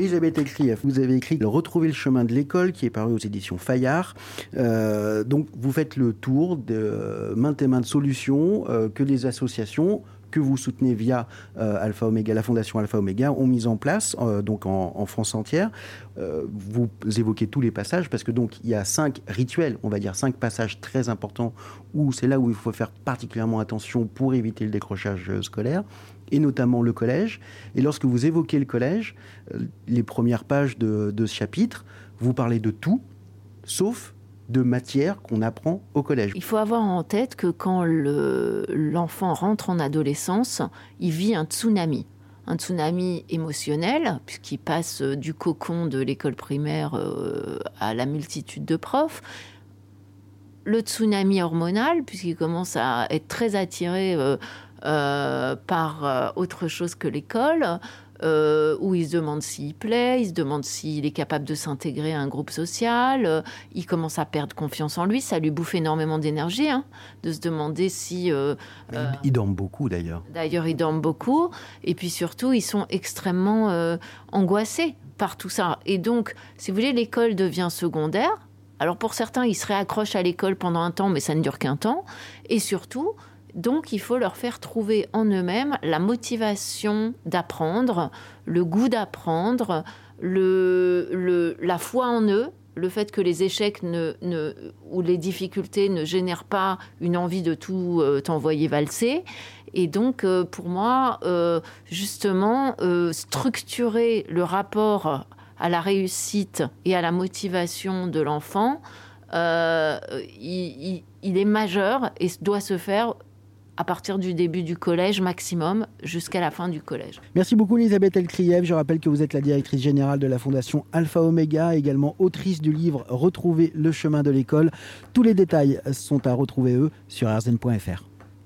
Elisabeth Elkrief, vous avez écrit Retrouver le chemin de l'école qui est paru aux éditions Fayard. Euh, donc vous faites le tour de maintes et maintes solutions euh, que les associations que vous soutenez via euh, Alpha Omega, la fondation Alpha Omega, ont mis en place euh, donc en, France entière. Euh, vous évoquez tous les passages parce que donc il y a cinq rituels, on va dire cinq passages très importants où c'est là où il faut faire particulièrement attention pour éviter le décrochage scolaire et notamment le collège. Et lorsque vous évoquez le collège, les premières pages de, de ce chapitre, vous parlez de tout, sauf de matière qu'on apprend au collège. Il faut avoir en tête que quand l'enfant rentre en adolescence, il vit un tsunami un tsunami émotionnel, puisqu'il passe du cocon de l'école primaire euh, à la multitude de profs. Le tsunami hormonal, puisqu'il commence à être très attiré euh, euh, par autre chose que l'école. Euh, où il se demande s'il plaît, il se demande s'il est capable de s'intégrer à un groupe social, euh, il commence à perdre confiance en lui, ça lui bouffe énormément d'énergie, hein, de se demander si... Euh, il dorment beaucoup d'ailleurs. D'ailleurs, ils dorment beaucoup, et puis surtout, ils sont extrêmement angoissés par tout ça. Et donc, si vous voulez, l'école devient secondaire. Alors pour certains, ils se réaccrochent à l'école pendant un temps, mais ça ne dure qu'un temps. Et surtout, donc, il faut leur faire trouver en eux-mêmes la motivation d'apprendre, le goût d'apprendre, le, la foi en eux, le fait que les échecs ne, ou les difficultés ne génèrent pas une envie de tout euh, t'envoyer valser. Et donc, euh, pour moi, euh, justement, structurer le rapport à la réussite et à la motivation de l'enfant, il, est majeur et doit se faire à partir du début du collège maximum jusqu'à la fin du collège. Merci beaucoup Elisabeth Elkriev. Je rappelle que vous êtes la directrice générale de la Fondation Alpha Omega, également autrice du livre Retrouver le chemin de l'école. Tous les détails sont à retrouver eux sur rzn.fr.